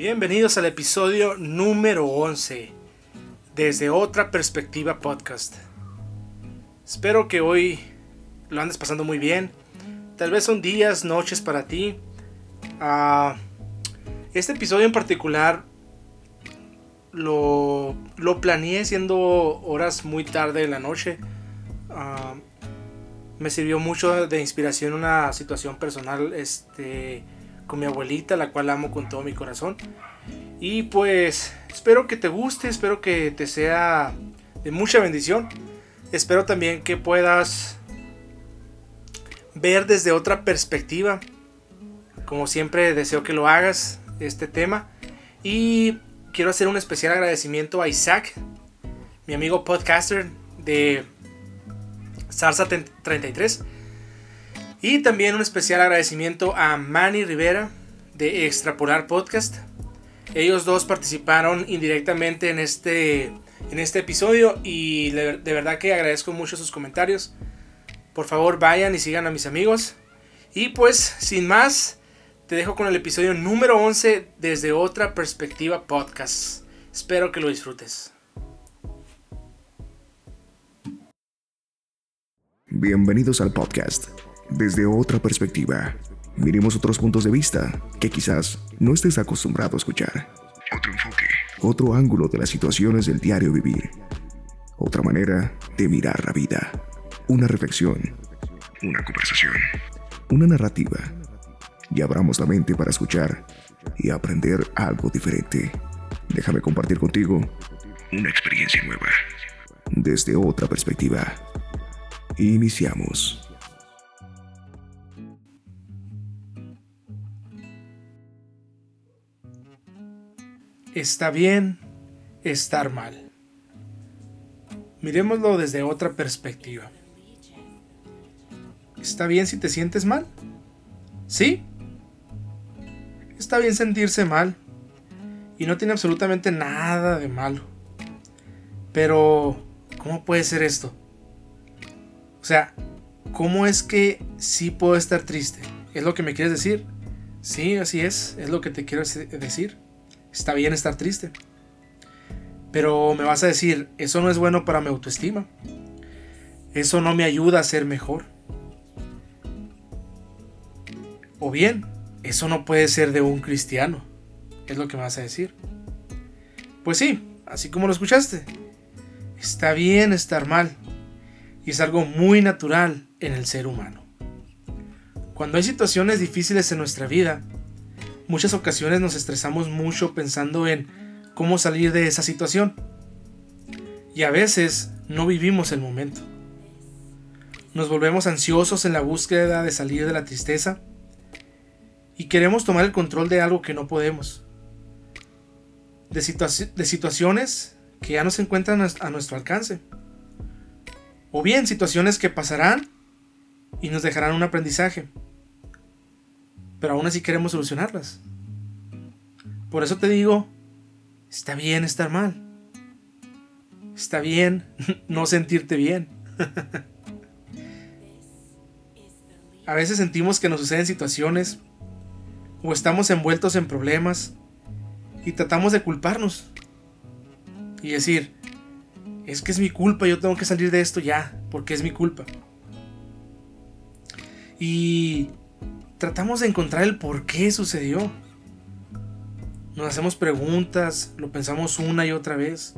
Bienvenidos al episodio número 11 desde otra perspectiva podcast. Espero que hoy lo andes pasando muy bien. Tal vez son días, noches para ti. Ah, este episodio en particular lo, lo planeé siendo horas muy tarde en la noche. Ah, me sirvió mucho de inspiración una situación personal este, con mi abuelita, la cual amo con todo mi corazón. Y pues espero que te guste, espero que te sea de mucha bendición. Espero también que puedas ver desde otra perspectiva. Como siempre deseo que lo hagas este tema. Y quiero hacer un especial agradecimiento a Isaac, mi amigo podcaster de Sarsa 33 y también un especial agradecimiento a Manny Rivera de Extrapolar Podcast. Ellos dos participaron indirectamente en este, en este episodio y de verdad que agradezco mucho sus comentarios. Por favor vayan y sigan a mis amigos. Y pues sin más, te dejo con el episodio número 11 desde otra perspectiva podcast. Espero que lo disfrutes. Bienvenidos al podcast desde otra perspectiva. Miremos otros puntos de vista que quizás no estés acostumbrado a escuchar. Otro enfoque. Otro ángulo de las situaciones del diario vivir. Otra manera de mirar la vida. Una reflexión. Una conversación. Una narrativa. Y abramos la mente para escuchar y aprender algo diferente. Déjame compartir contigo una experiencia nueva. Desde otra perspectiva. Iniciamos. Está bien estar mal. Miremoslo desde otra perspectiva. ¿Está bien si te sientes mal? ¿Sí? Está bien sentirse mal. Y no tiene absolutamente nada de malo. Pero, ¿cómo puede ser esto? O sea, ¿cómo es que sí puedo estar triste? ¿Es lo que me quieres decir? Sí, así es, es lo que te quiero decir. Está bien estar triste. Pero me vas a decir, eso no es bueno para mi autoestima. Eso no me ayuda a ser mejor. O bien, eso no puede ser de un cristiano. Es lo que me vas a decir. Pues sí, así como lo escuchaste. Está bien estar mal. Y es algo muy natural en el ser humano. Cuando hay situaciones difíciles en nuestra vida, muchas ocasiones nos estresamos mucho pensando en cómo salir de esa situación. Y a veces no vivimos el momento. Nos volvemos ansiosos en la búsqueda de salir de la tristeza y queremos tomar el control de algo que no podemos. De, de situaciones que ya no se encuentran a nuestro alcance. O bien situaciones que pasarán y nos dejarán un aprendizaje pero aún así queremos solucionarlas. Por eso te digo, está bien estar mal. Está bien no sentirte bien. A veces sentimos que nos suceden situaciones o estamos envueltos en problemas y tratamos de culparnos y decir, es que es mi culpa, yo tengo que salir de esto ya, porque es mi culpa. Y tratamos de encontrar el por qué sucedió. Nos hacemos preguntas, lo pensamos una y otra vez.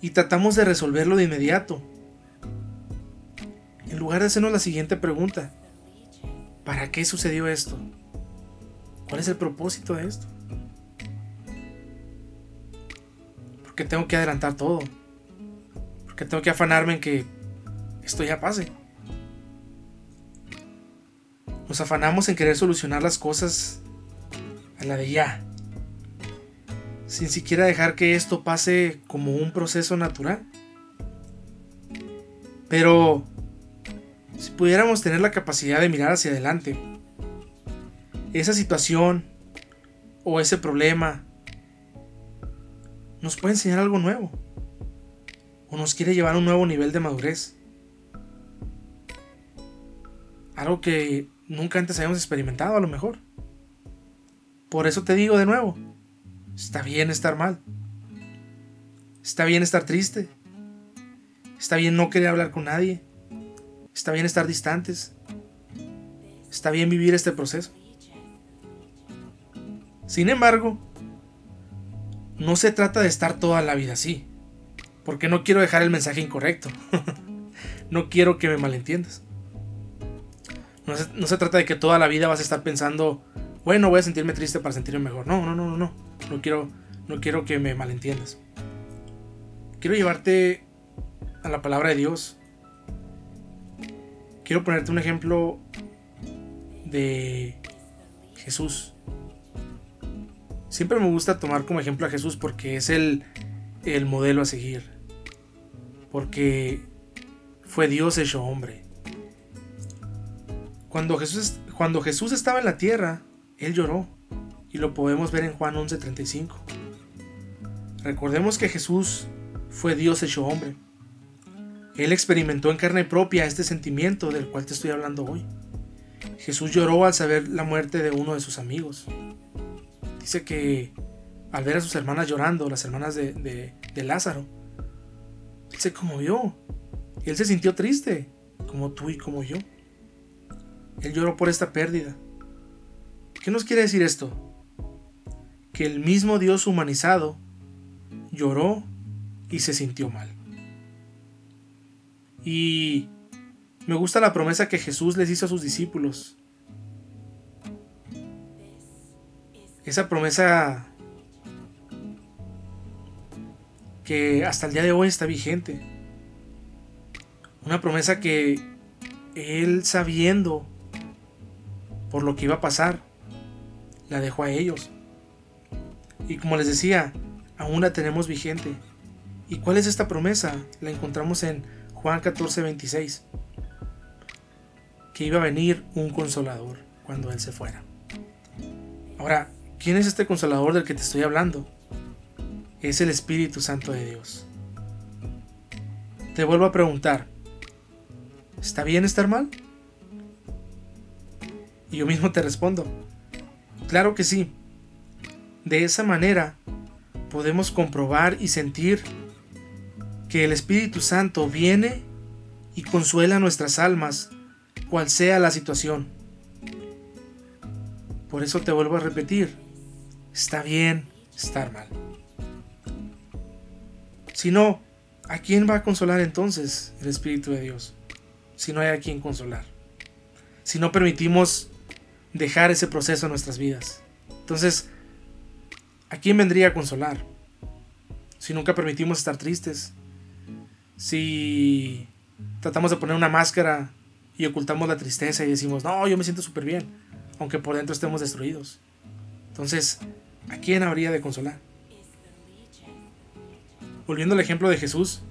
Y tratamos de resolverlo de inmediato. En lugar de hacernos la siguiente pregunta. ¿Para qué sucedió esto? ¿Cuál es el propósito de esto? ¿Por qué tengo que adelantar todo? ¿Por qué tengo que afanarme en que esto ya pase? Nos afanamos en querer solucionar las cosas a la de ya, sin siquiera dejar que esto pase como un proceso natural. Pero si pudiéramos tener la capacidad de mirar hacia adelante, esa situación o ese problema nos puede enseñar algo nuevo o nos quiere llevar a un nuevo nivel de madurez. Algo que nunca antes habíamos experimentado a lo mejor. Por eso te digo de nuevo, está bien estar mal. Está bien estar triste. Está bien no querer hablar con nadie. Está bien estar distantes. Está bien vivir este proceso. Sin embargo, no se trata de estar toda la vida así. Porque no quiero dejar el mensaje incorrecto. no quiero que me malentiendas. No se, no se, trata de que toda la vida vas a estar pensando, bueno, voy a sentirme triste para sentirme mejor. No, no, no, no, no. No quiero, no quiero que me malentiendas. Quiero llevarte a la palabra de Dios. Quiero ponerte un ejemplo de Jesús. Siempre me gusta tomar como ejemplo a Jesús porque es el, el modelo a seguir. Porque fue Dios hecho hombre. Cuando Jesús, cuando Jesús estaba en la tierra, Él lloró. Y lo podemos ver en Juan 11:35. Recordemos que Jesús fue Dios hecho hombre. Él experimentó en carne propia este sentimiento del cual te estoy hablando hoy. Jesús lloró al saber la muerte de uno de sus amigos. Dice que al ver a sus hermanas llorando, las hermanas de, de, Lázaro, él se conmovió. Él se sintió triste, como tú y como yo. Él lloró por esta pérdida. ¿Qué nos quiere decir esto? Que el mismo Dios humanizado lloró y se sintió mal. Y me gusta la promesa que Jesús les hizo a sus discípulos. Esa promesa que hasta el día de hoy está vigente. Una promesa que Él sabiendo por lo que iba a pasar, la dejó a ellos. Y como les decía, aún la tenemos vigente. ¿Y cuál es esta promesa? La encontramos en Juan 14, 26 que iba a venir un consolador cuando Él se fuera. Ahora, ¿quién es este consolador del que te estoy hablando? Es el Espíritu Santo de Dios. Te vuelvo a preguntar, ¿está bien estar mal? Y yo mismo te respondo, claro que sí. De esa manera podemos comprobar y sentir que el Espíritu Santo viene y consuela nuestras almas cual sea la situación. Por eso te vuelvo a repetir, está bien estar mal. Si no, ¿a quién va a consolar entonces el Espíritu de Dios? Si no hay a quien consolar. Si no permitimos dejar ese proceso en nuestras vidas. Entonces, ¿a quién vendría a consolar? Si nunca permitimos estar tristes. Si tratamos de poner una máscara y ocultamos la tristeza y decimos, no, yo me siento súper bien, aunque por dentro estemos destruidos. Entonces, ¿a quién habría de consolar? Volviendo al ejemplo de Jesús,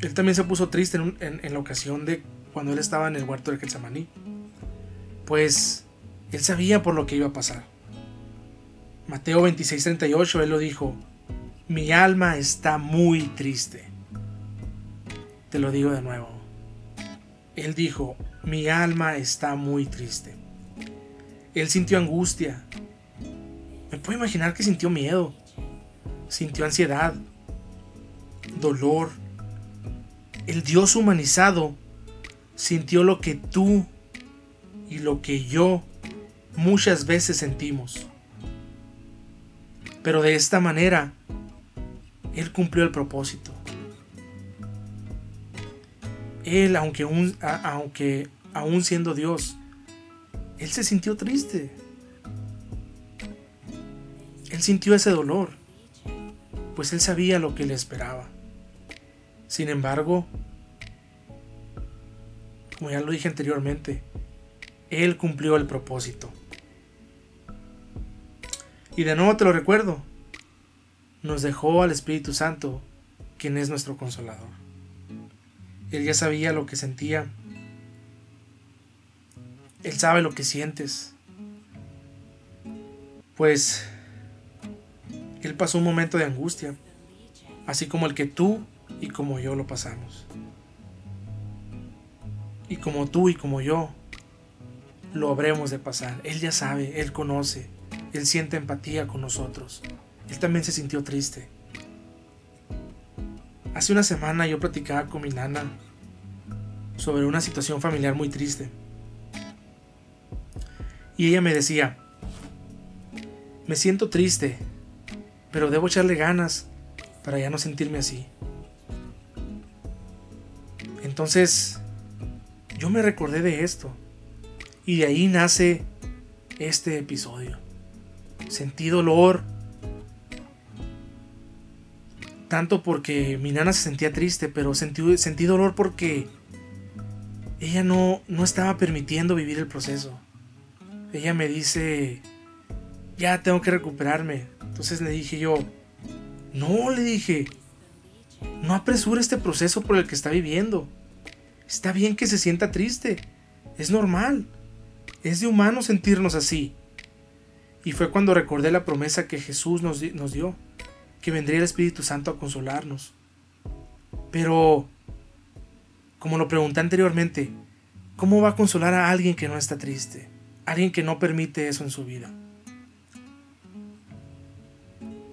él también se puso triste en, la ocasión de cuando él estaba en el huerto de Getsemaní. Pues él sabía por lo que iba a pasar. Mateo 26:38, él lo dijo, mi alma está muy triste. Te lo digo de nuevo, él dijo, mi alma está muy triste. Él sintió angustia. Me puedo imaginar que sintió miedo, sintió ansiedad, dolor. El Dios humanizado sintió lo que tú y lo que yo muchas veces sentimos. Pero de esta manera, Él cumplió el propósito él, aunque, aunque aún siendo Dios, él se sintió triste. Él sintió ese dolor, pues él sabía lo que le esperaba. Sin embargo, como ya lo dije anteriormente, él cumplió el propósito. Y de nuevo te lo recuerdo, nos dejó al Espíritu Santo, quien es nuestro consolador. Él ya sabía lo que sentía. Él sabe lo que sientes. Pues Él pasó un momento de angustia, así como el que tú y como yo lo pasamos. Y como tú y como yo lo habremos de pasar. Él ya sabe, Él conoce, Él siente empatía con nosotros. Él también se sintió triste. Hace una semana yo platicaba con mi nana sobre una situación familiar muy triste. Y ella me decía, me siento triste, pero debo echarle ganas para ya no sentirme así. Entonces, yo me recordé de esto. Y de ahí nace este episodio. Sentí dolor. Tanto porque mi nana se sentía triste, pero sentí, sentí dolor porque ella no, no estaba permitiendo vivir el proceso. Ella me dice, ya tengo que recuperarme. Entonces le dije yo, no, le dije, no apresure este proceso por el que está viviendo. Está bien que se sienta triste, es normal. Es de humano sentirnos así. Y fue cuando recordé la promesa que Jesús nos, nos dio, que vendría el Espíritu Santo a consolarnos. Pero, como lo pregunté anteriormente, ¿cómo va a consolar a alguien que no está triste? Alguien que no permite eso en su vida.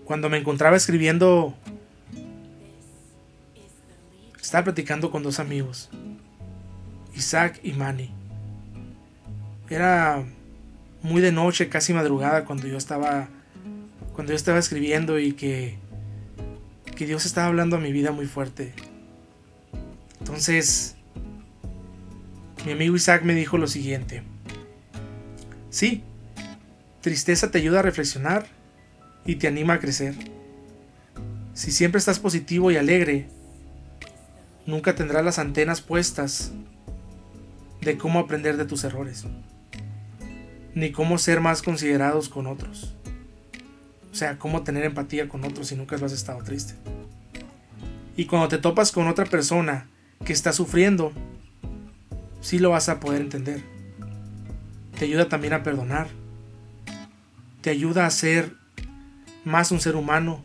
Cuando me encontraba escribiendo, estaba platicando con dos amigos, Isaac y Manny. Era muy de noche, casi madrugada, cuando yo estaba, cuando yo estaba escribiendo y que, que Dios estaba hablando a mi vida muy fuerte. Entonces, mi amigo Isaac me dijo lo siguiente. Sí, tristeza te ayuda a reflexionar y te anima a crecer. Si siempre estás positivo y alegre, nunca tendrás las antenas puestas de cómo aprender de tus errores ni cómo ser más considerados con otros. O sea, cómo tener empatía con otros si nunca has estado triste. Y cuando te topas con otra persona que está sufriendo, sí lo vas a poder entender. Te ayuda también a perdonar. Te ayuda a ser más un ser humano.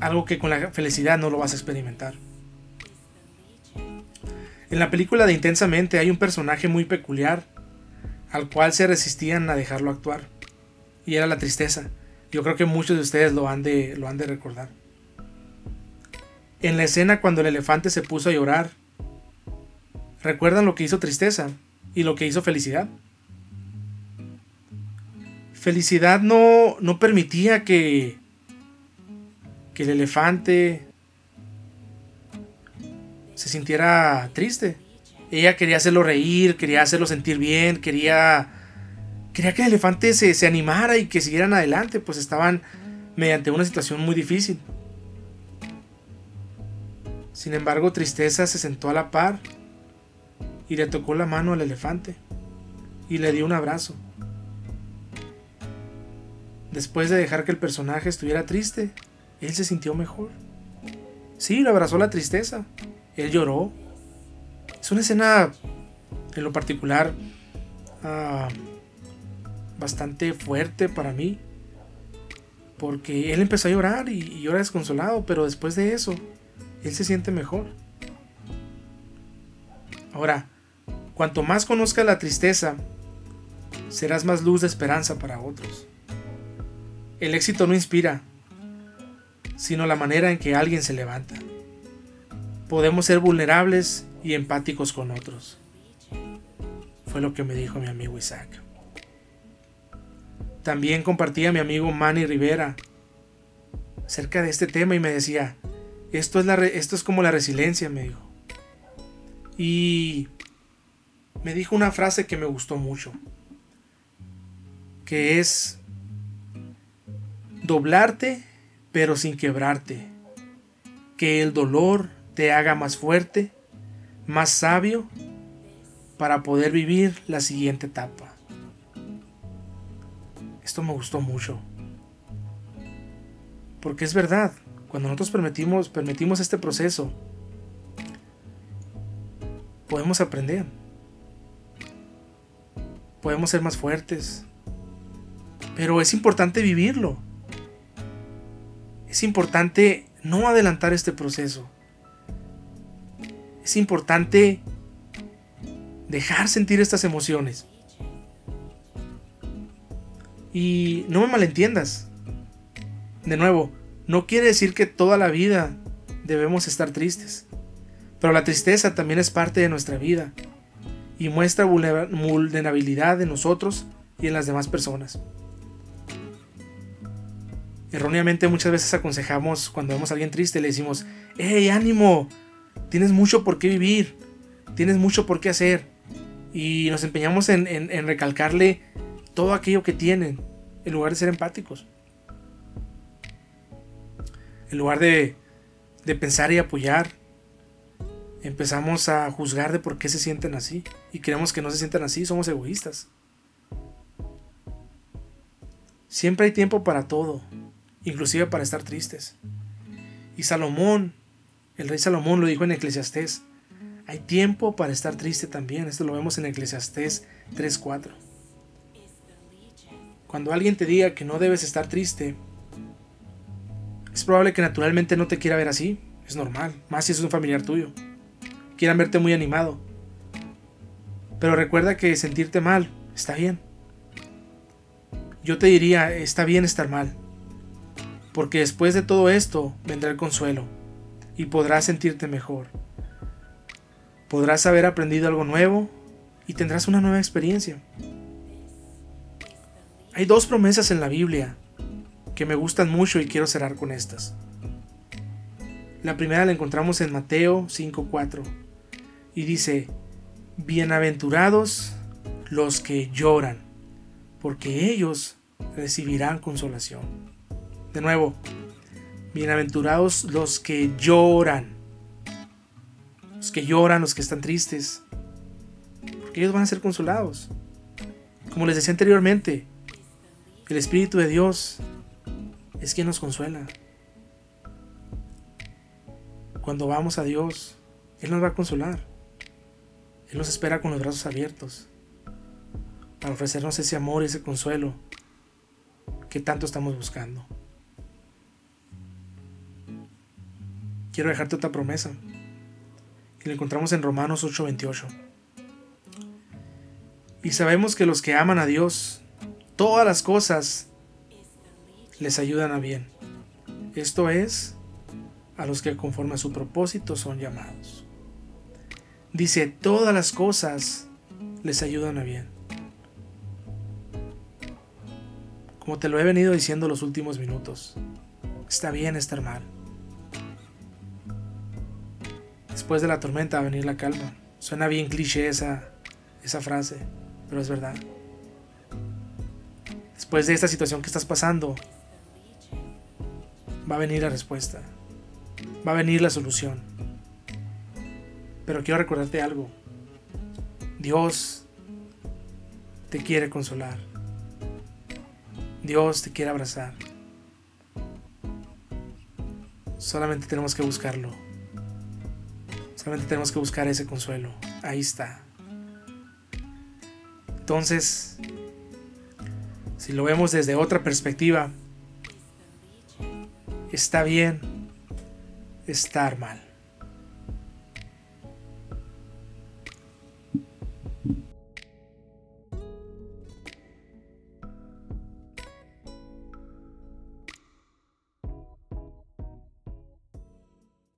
Algo que con la felicidad no lo vas a experimentar. En la película de Intensamente hay un personaje muy peculiar al cual se resistían a dejarlo actuar. Y era la tristeza. Yo creo que muchos de ustedes lo han de, lo han de recordar. En la escena cuando el elefante se puso a llorar, ¿recuerdan lo que hizo tristeza y lo que hizo felicidad? Felicidad no, no permitía que, que el elefante se sintiera triste. Ella quería hacerlo reír, quería hacerlo sentir bien, quería, quería que el elefante se, se animara y que siguieran adelante, pues estaban mediante una situación muy difícil. Sin embargo, Tristeza se sentó a la par y le tocó la mano al elefante y le dio un abrazo. Después de dejar que el personaje estuviera triste, él se sintió mejor. Sí, lo abrazó la tristeza. Él lloró, es una escena, en lo particular, ah, bastante fuerte para mí. Porque él empezó a llorar y, y llora desconsolado, pero después de eso, él se siente mejor. Ahora, cuanto más conozcas la tristeza, serás más luz de esperanza para otros. El éxito no inspira, sino la manera en que alguien se levanta. Podemos ser vulnerables y empáticos con otros. Fue lo que me dijo mi amigo Isaac. También compartía mi amigo Manny Rivera acerca de este tema y me decía, esto es, esto es como la resiliencia, me dijo. Y me dijo una frase que me gustó mucho, que es doblarte pero sin quebrarte, que el dolor te haga más fuerte más sabio para poder vivir la siguiente etapa. Esto me gustó mucho. Porque es verdad, cuando nosotros permitimos, permitimos este proceso, podemos aprender. Podemos ser más fuertes. Pero es importante vivirlo. Es importante no adelantar este proceso es importante dejar sentir estas emociones. Y no me malentiendas. De nuevo, no quiere decir que toda la vida debemos estar tristes. Pero la tristeza también es parte de nuestra vida y muestra vulnerabilidad en nosotros y en las demás personas. Erróneamente muchas veces aconsejamos cuando vemos a alguien triste, le decimos, ¡Hey, ánimo! Tienes mucho por qué vivir, tienes mucho por qué hacer. Y nos empeñamos en, recalcarle todo aquello que tienen, en lugar de ser empáticos. En lugar de, de pensar y apoyar, empezamos a juzgar de por qué se sienten así y creemos que no se sienten así, somos egoístas. Siempre hay tiempo para todo, inclusive para estar tristes. Y Salomón, el rey Salomón lo dijo en Eclesiastés, hay tiempo para estar triste también, esto lo vemos en Eclesiastés 3.4. Cuando alguien te diga que no debes estar triste, es probable que naturalmente no te quiera ver así, es normal, más si es un familiar tuyo quieran verte muy animado. Pero recuerda que sentirte mal está bien. Yo te diría, está bien estar mal. Porque después de todo esto vendrá el consuelo y podrás sentirte mejor. Podrás haber aprendido algo nuevo y tendrás una nueva experiencia. Hay dos promesas en la Biblia que me gustan mucho y quiero cerrar con estas. La primera la encontramos en Mateo 5:4 y dice, bienaventurados los que lloran, porque ellos recibirán consolación. De nuevo, bienaventurados los que lloran, los que lloran, los que están tristes, porque ellos van a ser consolados. Como les decía anteriormente, el Espíritu de Dios es quien nos consuela. Cuando vamos a Dios, Él nos va a consolar. Él nos espera con los brazos abiertos para ofrecernos ese amor y ese consuelo que tanto estamos buscando. Quiero dejarte otra promesa y la encontramos en Romanos 8:28. Y sabemos que los que aman a Dios, todas las cosas les ayudan a bien. Esto es, a los que conforme a su propósito son llamados. Dice, todas las cosas les ayudan a bien. Como te lo he venido diciendo los últimos minutos, está bien estar mal. Después de la tormenta va a venir la calma. Suena bien cliché esa, esa frase, pero es verdad. Después de esta situación que estás pasando, va a venir la respuesta. Va a venir la solución. Pero quiero recordarte algo. Dios te quiere consolar. Dios te quiere abrazar. Solamente tenemos que buscarlo. Solamente tenemos que buscar ese consuelo. Ahí está. Entonces, si lo vemos desde otra perspectiva, está bien estar mal.